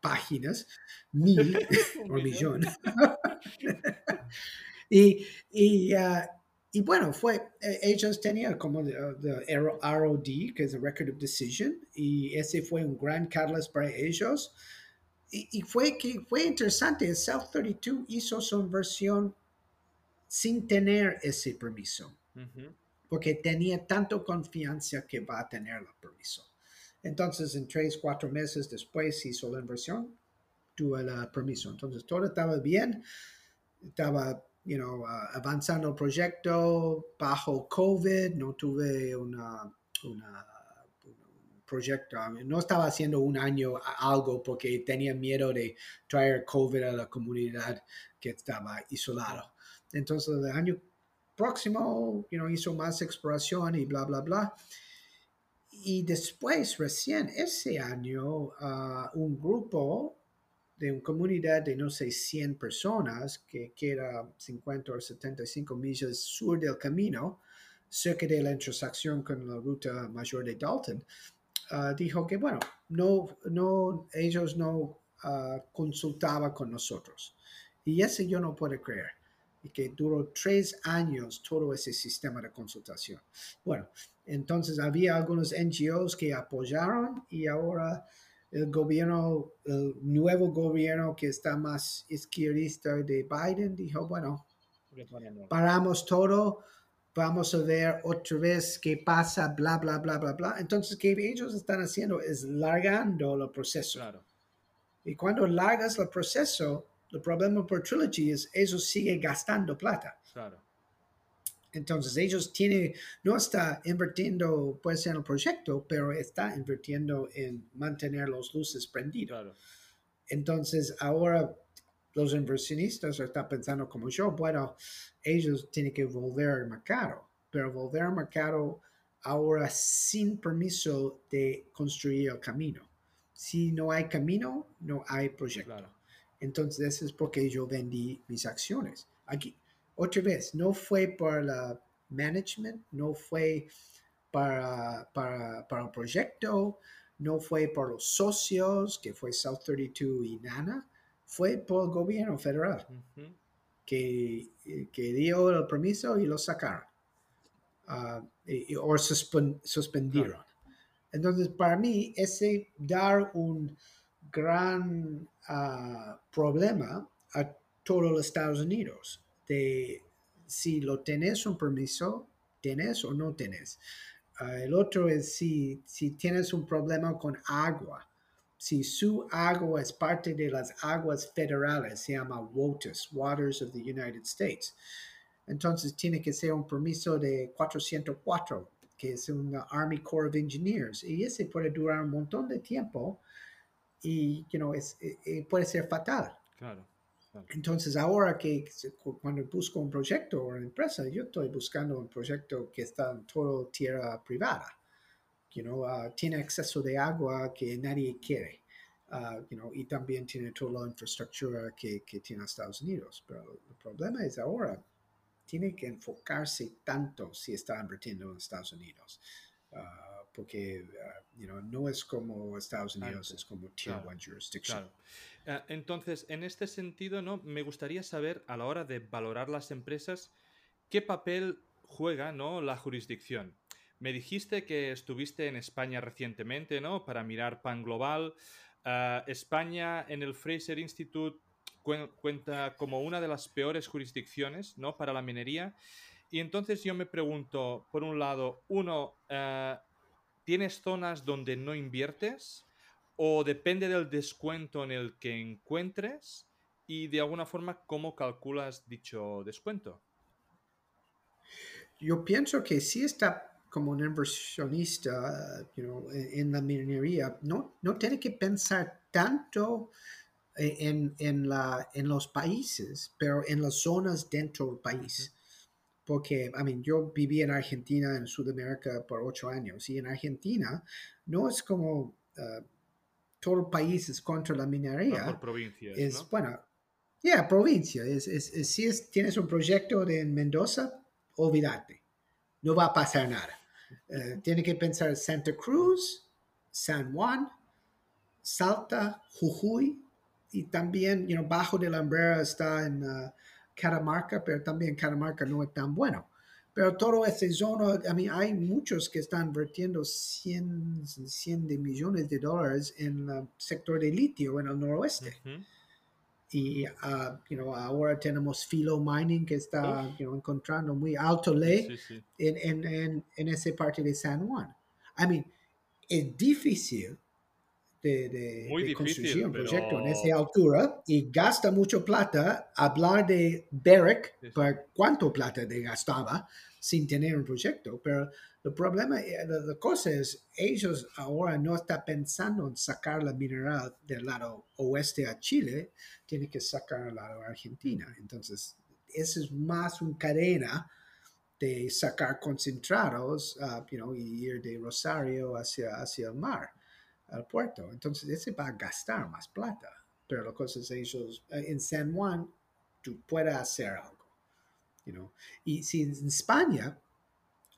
páginas, mil <laughs> o <laughs> millón. <laughs> y, y, ah, y, bueno, fue, e, ellos tenían como el ROD, que es el Record of Decision, y ese fue un gran catalyst para ellos y, fue que fue interesante, el South 32 hizo su inversión sin tener ese permiso, porque tenía tanto confianza que va a tener el permiso. Entonces, en tres, cuatro meses después hizo la inversión, tuvo el permiso. Entonces, todo estaba bien, estaba you know, uh, avanzando el proyecto bajo COVID, no tuve una, una proyecto. No estaba haciendo un año algo porque tenía miedo de traer COVID a la comunidad que estaba isolado. Entonces, el año próximo, you hizo más exploración y bla, bla, bla. Y después, recién ese año, uh, un grupo de una comunidad de, no sé, 100 personas, que queda 50 o 75 millas sur del camino, cerca de la intersección con la ruta mayor de Dalton, Ah, dijo que, bueno, no, no, ellos no uh, consultaban con nosotros. Y ese yo no puedo creer. Y que duró tres años todo ese sistema de consultación. Bueno, entonces había algunos NGOs que apoyaron y ahora el gobierno, el nuevo gobierno que está más izquierdista de Biden dijo, bueno, paramos todo, vamos a ver otra vez qué pasa, bla, bla, bla, bla, bla. Entonces, que ellos están haciendo es largando el proceso. Claro. Y cuando largas el proceso, el problema por Trilogy es ellos siguen gastando plata. Claro. Entonces, ellos tienen, no está invirtiendo, puede ser en el proyecto, pero está invirtiendo en mantener las luces prendidas. Claro. Entonces, ahora los inversionistas están pensando como yo, bueno, ellos tienen que volver al mercado, pero volver al mercado ahora sin permiso de construir el camino. Si no hay camino, no hay proyecto. Entonces, eso es porque yo vendí mis acciones. Aquí, otra vez, no fue para la management, no fue para, para, para el proyecto, no fue por los socios, que fue South 32 y Nana, fue por el gobierno federal que, que, dio el permiso y lo sacaron. o suspendieron. Entonces, para mí, ese dar un gran problema a todos los Estados Unidos de si lo tenés un permiso, tenés o no tenés. Ah, el otro es si, si tienes un problema con agua. Si su agua es parte de las aguas federales, se llama WOTUS, Waters of the United States. Entonces tiene que ser un permiso de 404, que es un Army Corps of Engineers. Y ese puede durar un montón de tiempo y you know, es, eh, eh, puede ser fatal. Claro. Entonces, ahora que cuando busco un proyecto o una empresa, yo estoy buscando un proyecto que está en toda tierra privada. You know, uh, tiene acceso de agua que nadie quiere. Uh, you know, y también tiene toda la infraestructura que, que tiene Estados Unidos. Pero el problema es ahora, tiene que enfocarse tanto si está invirtiendo en Estados Unidos. Uh, porque you know, no es como Estados Unidos, es como Tier 1 jurisdiction. Eh, entonces, en este sentido, ¿no? Me gustaría saber, a la hora de valorar las empresas, qué papel juega ¿no? la jurisdicción. Me dijiste que estuviste en España recientemente, ¿no? Para mirar Pan Global. Eh, España en el Fraser Institute cuenta como una de las peores jurisdicciones, ¿no? Para la minería. Y entonces yo me pregunto, por un lado, uno, eh, ¿tienes zonas donde no inviertes? o depende del descuento en el que encuentres y de alguna forma cómo calculas dicho descuento. Yo pienso que si está como un inversionista en, la minería, no, no tiene que pensar tanto en, en, la, en los países, pero en las zonas dentro del país. Porque, I mean, yo viví en Argentina, en Sudamérica, por ocho años, y en Argentina no es como... Uh, todo países contra la minería. por provincias. Es, bueno, ya, provincia. Es, es, si es, tienes un proyecto de en Mendoza, olvídate. No va a pasar nada. Eh, tiene que pensar Santa Cruz, San Juan, Salta, Jujuy, y también, you know, bajo de la umbrella está en uh, Catamarca, pero también Catamarca no es tan bueno. Pero todo ese zona, a mí hay muchos que están vertiendo 100, 100 de millones de dólares en el sector de litio en el noroeste. Y uh, you know, ahora tenemos Filo Mining que está you know, encontrando muy alto ley En, en, en, en esa parte de San Juan. I mean, es difícil de, construir un proyecto en esa altura y gasta mucho plata. Hablar de Berek, por cuánto plata de gastaba sin tener un proyecto, pero el problema, eh, la, cosa es, ellos ahora no están pensando en sacar la mineral del lado oeste a Chile, tienen que sacar al lado Argentina. Entonces, eso es más una cadena de sacar concentrados uh, you y ir de Rosario hacia, hacia el mar al puerto. Entonces, ese va a gastar más plata. Pero la cosa es, ellos, eh, en San Juan, tú puedes hacer algo. You know? Y si en España,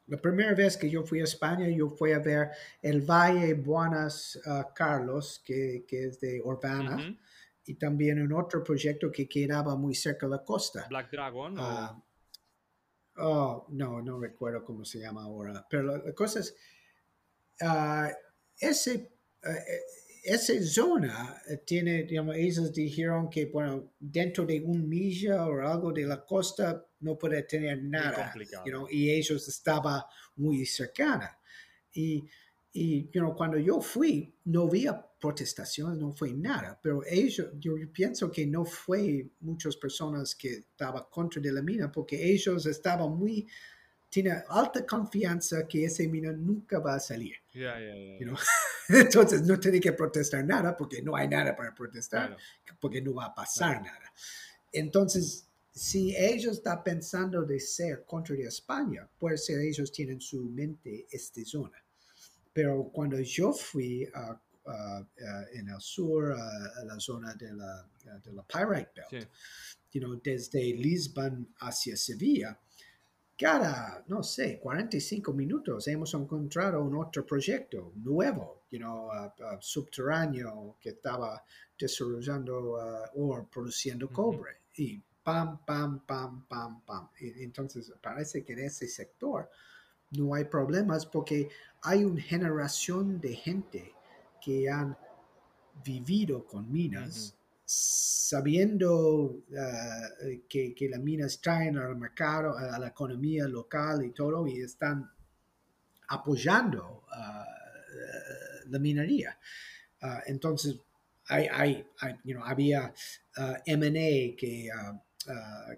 la primera vez que yo fui a España, yo fui a ver el Valle Buenas uh, Carlos, que, que, es de Urbana, y también un otro proyecto que quedaba muy cerca de la costa. Black Dragon. Uh, oh, no, no recuerdo cómo se llama ahora. Pero la, cosa es, uh, ese eh, esa zona eh, tiene, digamos, ellos dijeron que, bueno, dentro de un milla o algo de la costa no puede tener nada, y ellos estaban muy cercana. Y, y you cuando yo fui, no había protestaciones, no fue nada, pero ellos, yo pienso que no fue muchas personas que estaban contra de la mina, porque ellos estaban muy tiene alta confianza que ese mina nunca va a salir. <laughs> Entonces no tiene que protestar nada porque no hay nada para protestar, porque no va a pasar nada. Entonces, si ellos están pensando de ser contra de España, puede ser ellos tienen su mente esta zona. Pero cuando yo fui en el sur, a, la zona de la, de la Pyrite Belt, desde Lisbon hacia Sevilla, cada, no sé, 45 minutos hemos encontrado un otro proyecto nuevo, you know, uh, uh, subterráneo que estaba desarrollando uh, o produciendo cobre. Y pam, pam, pam, pam, pam. Entonces parece que en ese sector no hay problemas porque hay una generación de gente que han vivido con minas, sabiendo ah, que, que, las minas traen al mercado, a la economía local y todo, y están apoyando ah, la minería. Ah, entonces, hay, hay, había M&A que,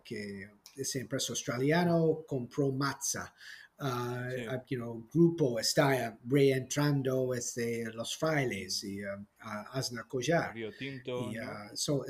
que ese empresa australiano compró Matza uh, you know, grupo está reentrando este, los frailes y uh, Asna Collar. Río Tinto. Y, uh, so,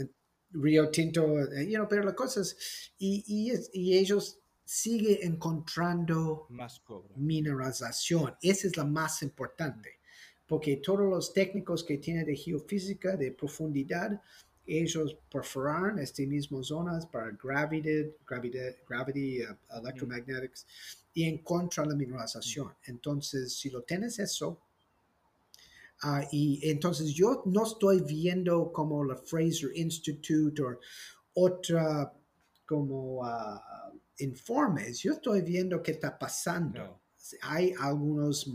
Río Tinto, eh, you know, pero las cosas, y, y, y ellos siguen encontrando más mineralización. Esa es la más importante, porque todos los técnicos que tienen de geofísica, de profundidad, ellos perforan estas mismas zonas para gravity, gravity, gravity uh, electromagnetics y en contra de la mineralización. Entonces, si lo tienes eso, uh, y entonces yo no estoy viendo como la Fraser Institute o otra como uh, informes, yo estoy viendo qué está pasando. Hay algunos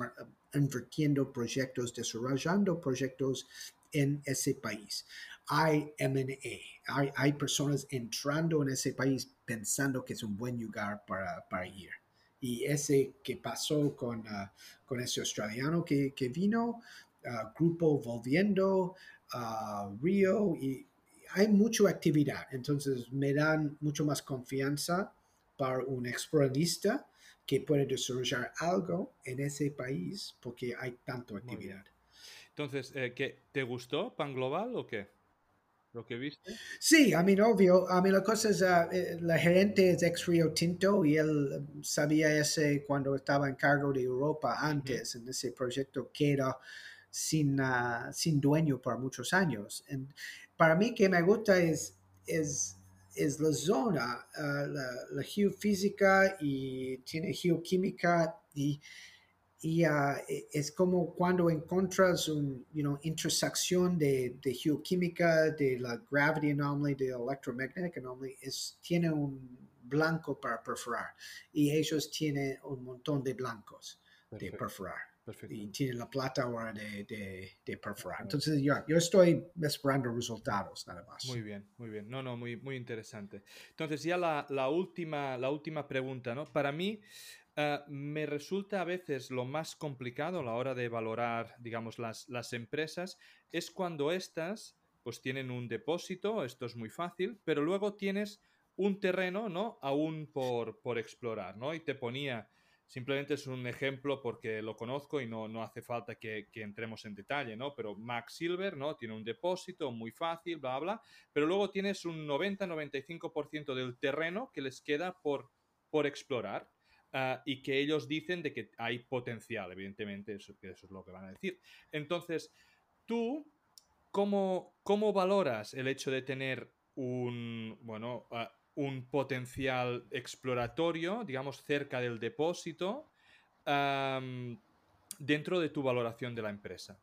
invirtiendo proyectos, desarrollando proyectos en ese país hay M&A, hay, hay, personas entrando en ese país pensando que es un buen lugar para, para ir. Y ese que pasó con, uh, con ese australiano que, que vino, uh, grupo volviendo, uh, Río, y hay mucha actividad. Entonces me dan mucho más confianza para un exploradista que puede desarrollar algo en ese país porque hay tanta actividad. Entonces, eh, ¿qué, ¿te gustó Pan Global o qué? Lo que viste? Sí, a mí obvio. A mí la cosa es, uh, la gerente es ex Rio Tinto y él sabía ese cuando estaba en cargo de Europa antes, en ese proyecto que era sin, uh, sin dueño por muchos años. para mí que me gusta es, es, es la zona, la, la, geofísica y tiene geoquímica y y ah, e, es como cuando encuentras una you know, intersección de, de, geoquímica, de la gravity anomaly, de electromagnetic anomaly, es, tiene un blanco para perforar y ellos tienen un montón de blancos de perforar. Y tienen la plata ahora de, de, de perforar. Entonces yo, yo estoy esperando resultados nada más. Muy bien, muy bien. No, no, muy, muy interesante. Entonces ya la, la, última, la última pregunta, ¿no? Para mí, Ah, me resulta a veces lo más complicado a la hora de valorar, digamos, las, empresas, es cuando estas pues tienen un depósito, esto es muy fácil, pero luego tienes un terreno, ¿no? Aún por, por explorar, ¿no? Y te ponía, simplemente es un ejemplo porque lo conozco y no, no hace falta que, que, entremos en detalle, ¿no? Pero Max Silver, ¿no? Tiene un depósito muy fácil, bla, bla, pero luego tienes un 90-95% del terreno que les queda por, por explorar. Ah, y que ellos dicen de que hay potencial, evidentemente, eso, eso es lo que van a decir. Entonces, tú, ¿cómo, cómo valoras el hecho de tener un, bueno, ah, un potencial exploratorio, digamos, cerca del depósito, dentro de tu valoración de la empresa?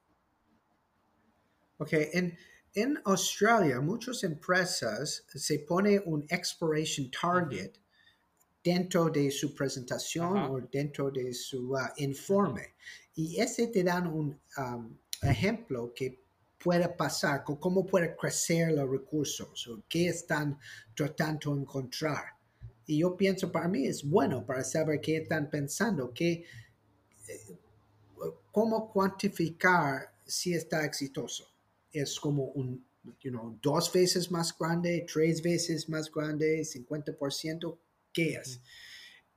Ok, en, en Australia, muchas empresas se pone un exploration target dentro de su presentación o dentro de su uh, informe. Y ese te dan un um, ejemplo que puede pasar, cómo puede crecer los recursos o qué están tratando de encontrar. Y yo pienso, para mí es bueno para saber qué están pensando, qué, eh, cómo cuantificar si está exitoso. Es como un, you know, dos veces más grande, tres veces más grande, 50%,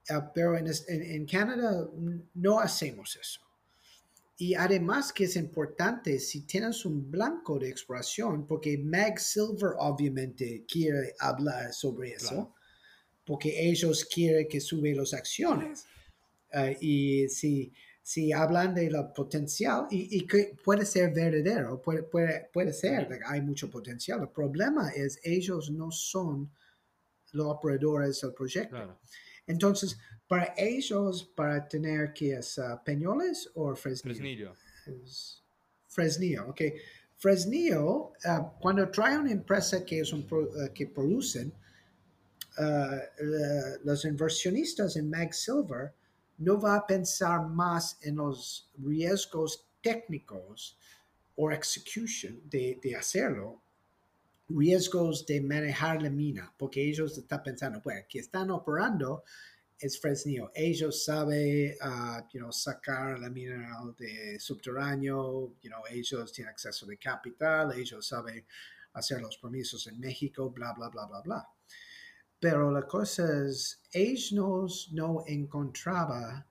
Ah, pero en, en, Canadá no hacemos eso. Y además que es importante si tienes un blanco de exploración, porque Mag Silver obviamente quiere hablar sobre eso, porque ellos quieren que sube las acciones. Ah, y si, si hablan de la potencial, y, y, que puede ser verdadero, puede, puede, puede ser, hay mucho potencial. El problema es ellos no son los operadores del proyecto. Entonces, para ellos, para tener que es uh, Peñoles o Fresnillo. Fresnillo. ok. Fresnillo, uh, cuando trae una empresa que, es un uh, que producen, los inversionistas en Mag Silver no va a pensar más en los riesgos técnicos o execution de, de hacerlo, riesgos de manejar la mina, porque ellos están pensando, bueno, que están operando es Fresnillo. Ellos saben, uh, you know, sacar la mina de subterráneo, you know, ellos tienen acceso de capital, ellos saben hacer los en México, bla, bla, bla, bla, bla. Pero la cosa es, ellos no encontraba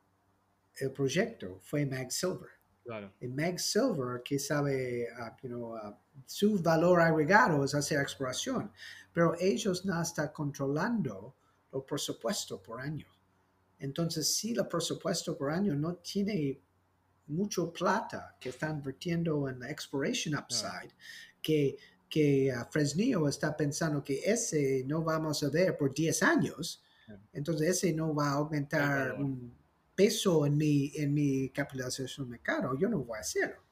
el proyecto, fue Mag Silver. Claro. Y Mag Silver, que sabe, uh, you know, uh, su valor agregado es hacer exploración, pero ellos no están controlando el presupuesto por año. Entonces, si el presupuesto por año no tiene mucho plata que están invirtiendo en la exploration upside, que que uh, Fresnillo está pensando que ese no vamos a ver por 10 años, entonces ese no va a aumentar un peso en mi, en mi capitalización de mercado, yo no voy a hacerlo.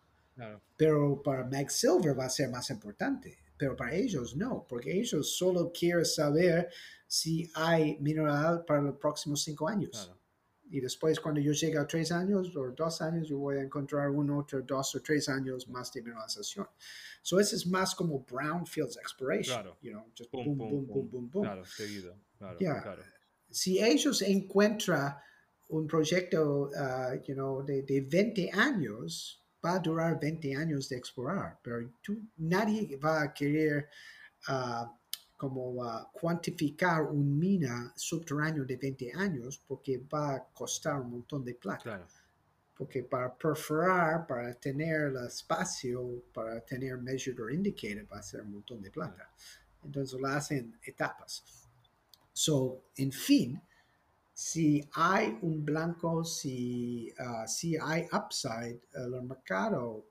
Pero para Max Silver va a ser más importante, pero para ellos no, porque ellos solo quieren saber si hay mineral para los próximos cinco años. Y después, cuando yo llegue a tres años o dos años, yo voy a encontrar uno, otro, dos o tres años más de mineralización. So, eso es más como brownfields exploration. Claro. You know, just boom, boom, boom, boom, boom, Claro, seguido. Claro, claro. Si ellos encuentran un proyecto, uh, you know, de, de 20 años, va a durar 20 años de explorar, pero tú, nadie va a querer uh, como cuantificar un mina subterráneo de 20 años porque va a costar un montón de plata. Porque para perforar, para tener el espacio, para tener measured or indicated, va a ser un montón de plata. Entonces lo hacen etapas. So, en fin, si hay un blanco, si, uh, si hay upside, el mercado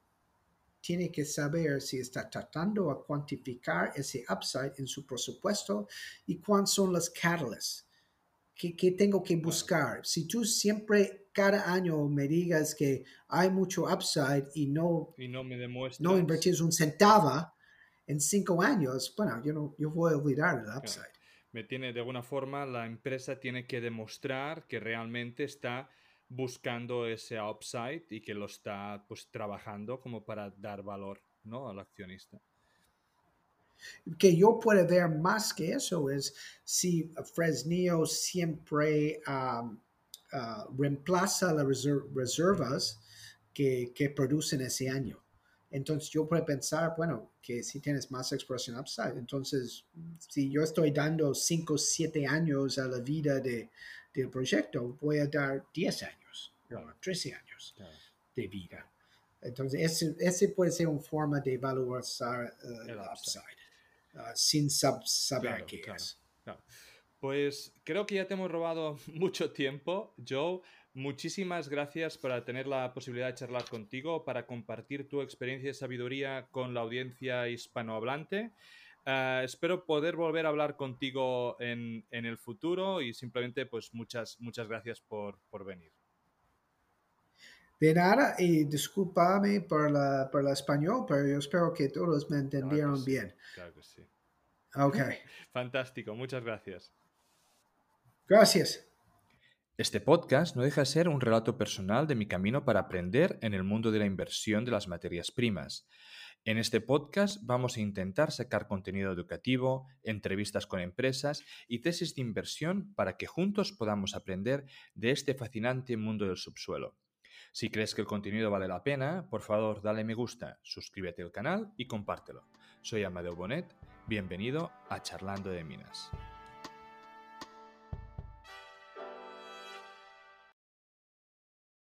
tiene que saber si está tratando a cuantificar ese upside en su presupuesto y cuáles son los catalysts. ¿Qué, tengo que buscar? Si tú siempre cada año me digas que hay mucho upside y no, y no me demuestras. No invertís un centavo en cinco años, bueno, yo, no, yo voy a olvidar el upside. Me tiene, de alguna forma, la empresa tiene que demostrar que realmente está buscando ese upside y que lo está pues trabajando como para dar valor ¿no? al accionista. Que yo puedo ver más que eso es si Fresnillo siempre uh, reemplaza las reservas que, producen ese año. Entonces yo puedo pensar, bueno, que si tienes más exploración upside, entonces si yo estoy dando 5 o 7 años a la vida de, del proyecto, voy a dar 10 años. 13 años de vida. Entonces, ese, ese, puede ser una forma de evaluar uh, el upside, uh, sin saber qué es. Pues creo que ya te hemos robado <laughs> mucho tiempo, Joe. Muchísimas gracias por tener la posibilidad de charlar contigo, para compartir tu experiencia y sabiduría con la audiencia hispanohablante. Uh, espero poder volver a hablar contigo en, en, el futuro y simplemente pues muchas, muchas gracias por, por venir. De nada, y discúlpame por la, por la español, pero yo espero que todos me entendieron bien. Claro que sí. Ok. <laughs> Fantástico, muchas gracias. Gracias. Este podcast no deja de ser un relato personal de mi camino para aprender en el mundo de la inversión de las materias primas. En este podcast vamos a intentar sacar contenido educativo, entrevistas con empresas y tesis de inversión para que juntos podamos aprender de este fascinante mundo del subsuelo. Si crees que el contenido vale la pena, por favor dale me gusta, suscríbete al canal y compártelo. Soy Amadeo Bonet, bienvenido a Charlando de Minas.